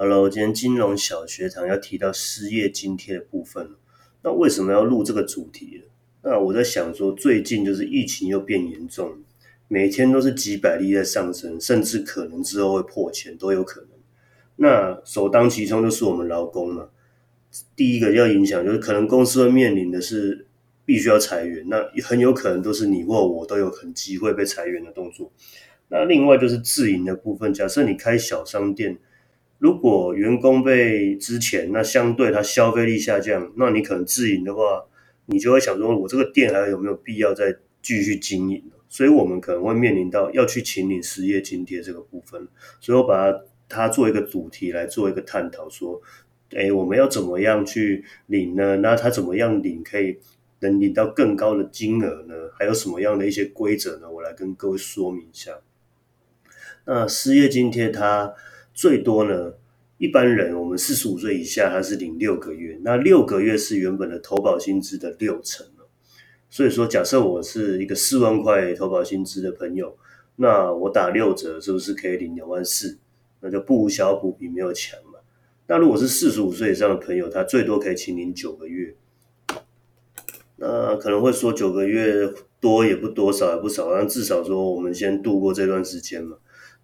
Hello，今天金融小学堂要提到失业津贴的部分那为什么要录这个主题那我在想说，最近就是疫情又变严重，每天都是几百例在上升，甚至可能之后会破千都有可能。那首当其冲就是我们劳工嘛。第一个要影响就是可能公司会面临的是必须要裁员，那很有可能都是你或我都有很机会被裁员的动作。那另外就是自营的部分，假设你开小商店。如果员工被之前，那相对他消费力下降，那你可能自营的话，你就会想说，我这个店还有没有必要再继续经营？所以我们可能会面临到要去请领失业津贴这个部分。所以我把它它做一个主题来做一个探讨，说，哎，我们要怎么样去领呢？那他怎么样领可以能领到更高的金额呢？还有什么样的一些规则呢？我来跟各位说明一下。那失业津贴它。最多呢，一般人我们四十五岁以下，他是领六个月，那六个月是原本的投保薪资的六成所以说，假设我是一个四万块投保薪资的朋友，那我打六折，是不是可以领两万四？那就不无小补，比没有强嘛。那如果是四十五岁以上的朋友，他最多可以请领九个月。那可能会说九个月多也不多，少也不少，但至少说我们先度过这段时间嘛。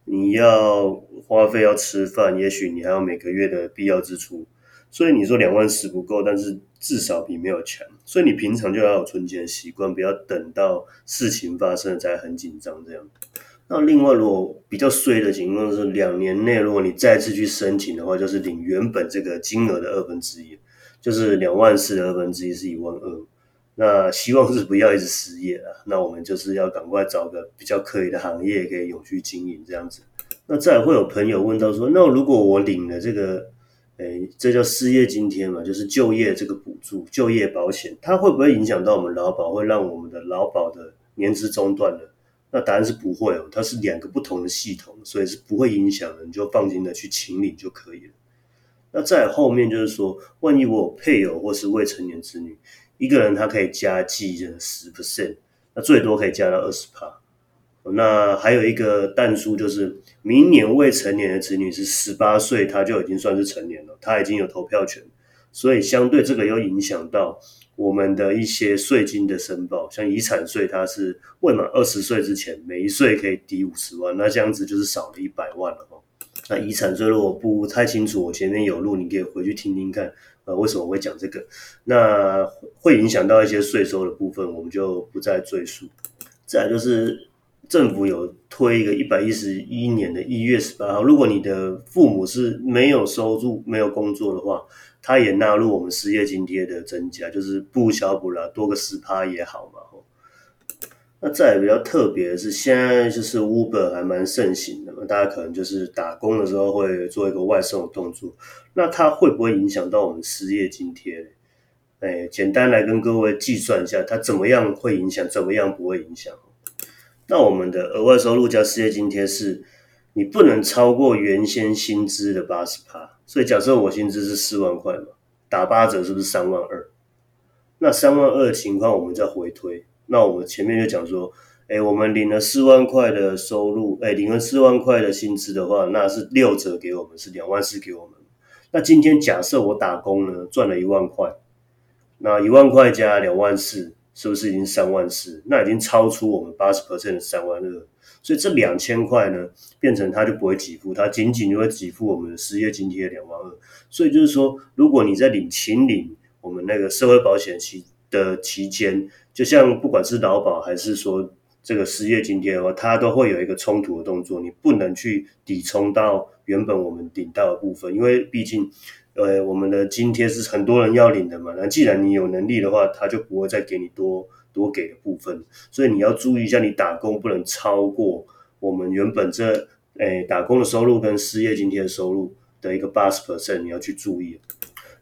你要花费要吃饭，也许你还有每个月的必要支出，所以你说两万四不够，但是至少比没有强。所以你平常就要有存钱的习惯，不要等到事情发生才很紧张这样。那另外，如果比较衰的情况是两年内，如果你再次去申请的话，就是领原本这个金额的二分之一，就是两万四的二分之一是一万二。那希望是不要一直失业啊，那我们就是要赶快找个比较可以的行业，可以永续经营这样子。那再会有朋友问到说，那如果我领了这个，诶，这叫失业津贴嘛，就是就业这个补助、就业保险，它会不会影响到我们劳保，会让我们的劳保的年资中断呢？那答案是不会哦，它是两个不同的系统，所以是不会影响的，你就放心的去请领就可以了。那再后面就是说，万一我有配偶或是未成年子女。一个人他可以加计的十 percent，那最多可以加到二十趴。那还有一个但书，就是明年未成年的子女是十八岁，他就已经算是成年了，他已经有投票权。所以相对这个又影响到我们的一些税金的申报，像遗产税，它是未满二十岁之前，每一岁可以抵五十万，那这样子就是少了一百万了哈。那遗产税如果不太清楚，我前面有录，你可以回去听听看。呃，为什么会讲这个？那会影响到一些税收的部分，我们就不再赘述。再就是政府有推一个一百一十一年的一月十八号，如果你的父母是没有收入、没有工作的话，他也纳入我们失业津贴的增加，就是不小补了，多个十趴也好嘛。那再比较特别的是，现在就是 Uber 还蛮盛行的嘛，大家可能就是打工的时候会做一个外送的动作。那它会不会影响到我们失业津贴？哎，简单来跟各位计算一下，它怎么样会影响，怎么样不会影响？那我们的额外收入加失业津贴是，你不能超过原先薪资的八十趴。所以假设我薪资是四万块嘛，打八折是不是三万二？那三万二的情况，我们再回推。那我们前面就讲说，哎，我们领了四万块的收入，哎，领了四万块的薪资的话，那是六折给我们，是两万四给我们。那今天假设我打工呢，赚了一万块，那一万块加两万四，是不是已经三万四？那已经超出我们八十 percent 的三万二，所以这两千块呢，变成他就不会给付，他仅仅就会给付我们的失业津贴两万二。所以就是说，如果你在领秦领我们那个社会保险期的期间，就像不管是劳保还是说这个失业津贴的话，它都会有一个冲突的动作，你不能去抵充到原本我们领到的部分，因为毕竟，呃，我们的津贴是很多人要领的嘛。那既然你有能力的话，他就不会再给你多多给的部分，所以你要注意一下，你打工不能超过我们原本这诶打工的收入跟失业津贴的收入的一个八十 percent，你要去注意。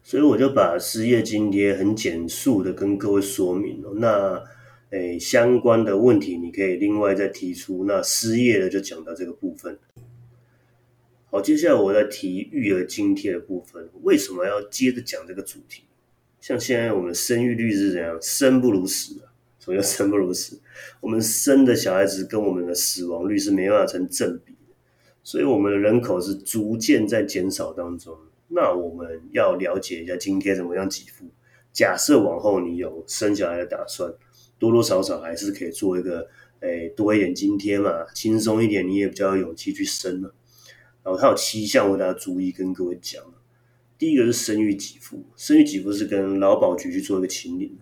所以我就把失业津贴很简述的跟各位说明了。那诶相关的问题你可以另外再提出。那失业的就讲到这个部分。好，接下来我在提育儿津贴的部分。为什么要接着讲这个主题？像现在我们生育率是怎样？生不如死啊！什么叫生不如死？我们生的小孩子跟我们的死亡率是没办法成正比的。所以我们的人口是逐渐在减少当中。那我们要了解一下津贴怎么样给付。假设往后你有生小孩的打算，多多少少还是可以做一个，诶，多一点津贴嘛，轻松一点，你也比较有勇气去生了。然后它有七项，我大家注意跟各位讲。第一个是生育给付，生育给付是跟劳保局去做一个请领。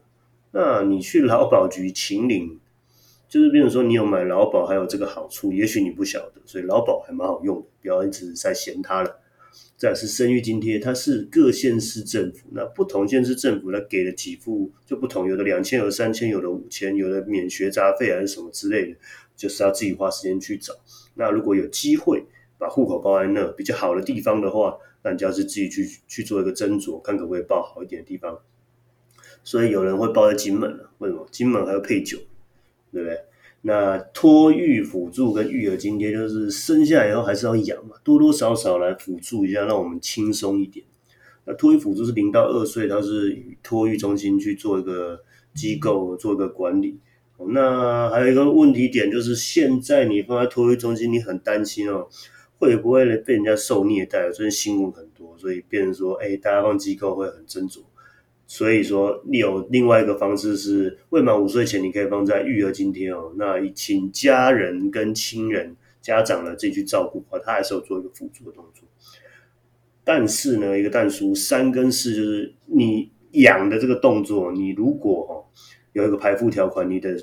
那你去劳保局请领，就是比如说你有买劳保，还有这个好处，也许你不晓得，所以劳保还蛮好用的，不要一直在嫌它了。再是生育津贴，它是各县市政府，那不同县市政府它给的给付就不同，有的两千，有的三千，有的五千，有的免学杂费还是什么之类的，就是要自己花时间去找。那如果有机会把户口报在那比较好的地方的话，那你就要是自己去去做一个斟酌，看可不可以报好一点的地方。所以有人会报在金门了，为什么？金门还要配酒，对不对？那托育辅助跟育儿津贴，就是生下来以后还是要养嘛，多多少少来辅助一下，让我们轻松一点。那托育辅助是零到二岁，它是托育中心去做一个机构做一个管理。那还有一个问题点就是，现在你放在托育中心，你很担心哦，会不会被人家受虐待？最近新闻很多，所以变成说，哎，大家放机构会很斟酌。所以说，你有另外一个方式是未满五岁前，你可以放在育儿津贴哦。那请家人跟亲人、家长呢自己去照顾，他还是有做一个辅助的动作。但是呢，一个但书三跟四就是你养的这个动作，你如果哦有一个排付条款，你的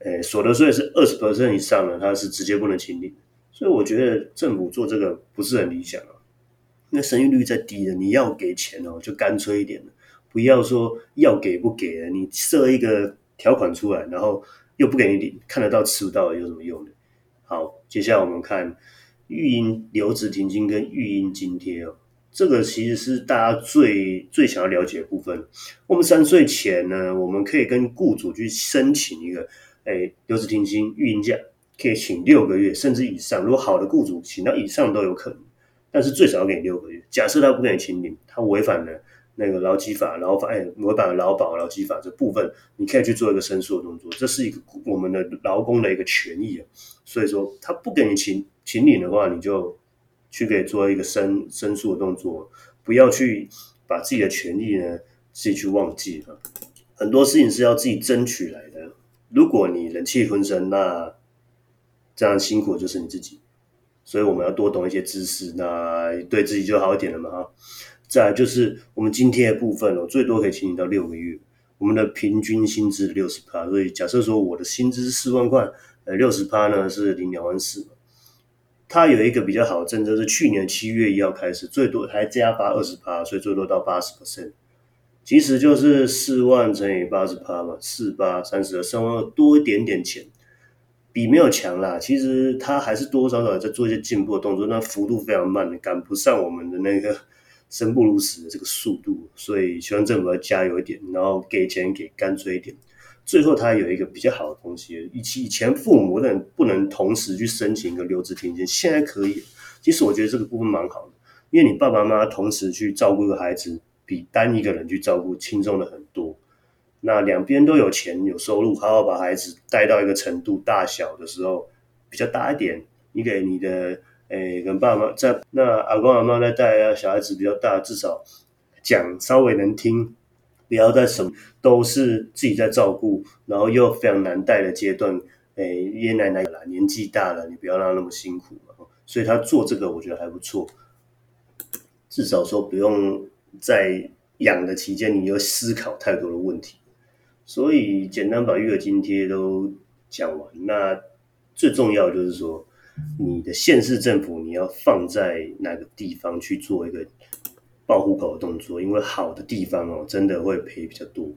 诶所得税是二十 percent 以上的，它是直接不能清理。所以我觉得政府做这个不是很理想啊。那生育率在低的，你要给钱哦，就干脆一点了。不要说要给不给的，你设一个条款出来，然后又不给你领，看得到吃不到有什么用的？好，接下来我们看育婴留职停薪跟育婴津贴哦，这个其实是大家最最想要了解的部分。我们三岁前呢，我们可以跟雇主去申请一个，哎，留职停薪育婴假，可以请六个月甚至以上。如果好的雇主请到以上都有可能，但是最少要给你六个月。假设他不给你请领，他违反了。那个劳基法、劳法，哎，违反劳保、劳基法这部分，你可以去做一个申诉的动作，这是一个我们的劳工的一个权益啊。所以说，他不给你请请领的话，你就去给做一个申申诉的动作，不要去把自己的权益呢自己去忘记了。很多事情是要自己争取来的。如果你忍气吞声，那这样辛苦就是你自己。所以我们要多懂一些知识，那对自己就好一点了嘛，哈。再就是我们津贴的部分哦，最多可以请你到六个月。我们的平均薪资六十趴，所以假设说我的薪资是四万块，呃，六十趴呢是零两万四。它有一个比较好的政策，是去年七月一号开始，最多还加发二十趴，所以最多到八十 percent。其实就是四万乘以八十趴嘛，四八三十二，三万二多一点点钱，比没有强啦。其实它还是多多少少在做一些进步的动作，那幅度非常慢，赶不上我们的那个。生不如死的这个速度，所以希望政府要加油一点，然后给钱给干脆一点。最后，它有一个比较好的东西，以以前父母不能不能同时去申请一个留职停薪，现在可以。其实我觉得这个部分蛮好的，因为你爸爸妈妈同时去照顾一个孩子，比单一个人去照顾轻松的很多。那两边都有钱有收入，好好把孩子带到一个程度，大小的时候比较大一点，你给你的。诶，跟爸妈在那阿公阿妈在带啊，小孩子比较大，至少讲稍微能听，不要在什么都是自己在照顾，然后又非常难带的阶段。诶，爷爷奶奶啦，年纪大了，你不要让他那么辛苦嘛。所以他做这个，我觉得还不错，至少说不用在养的期间，你要思考太多的问题。所以简单把育儿津贴都讲完，那最重要就是说。你的县市政府，你要放在哪个地方去做一个报户口的动作？因为好的地方哦，真的会赔比较多。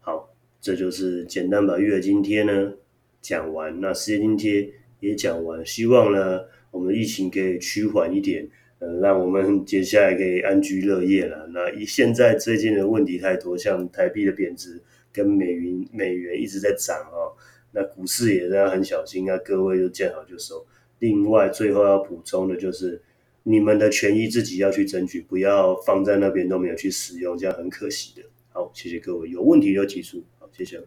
好，这就是简单把育儿津贴呢讲完，那失业津贴也讲完。希望呢，我们的疫情可以趋缓一点，嗯，让我们接下来可以安居乐业了。那以现在最近的问题太多，像台币的贬值跟美元美元一直在涨哦。那股市也要很小心啊，各位就见好就收。另外，最后要补充的就是，你们的权益自己要去争取，不要放在那边都没有去使用，这样很可惜的。好，谢谢各位，有问题就提出。好，谢谢。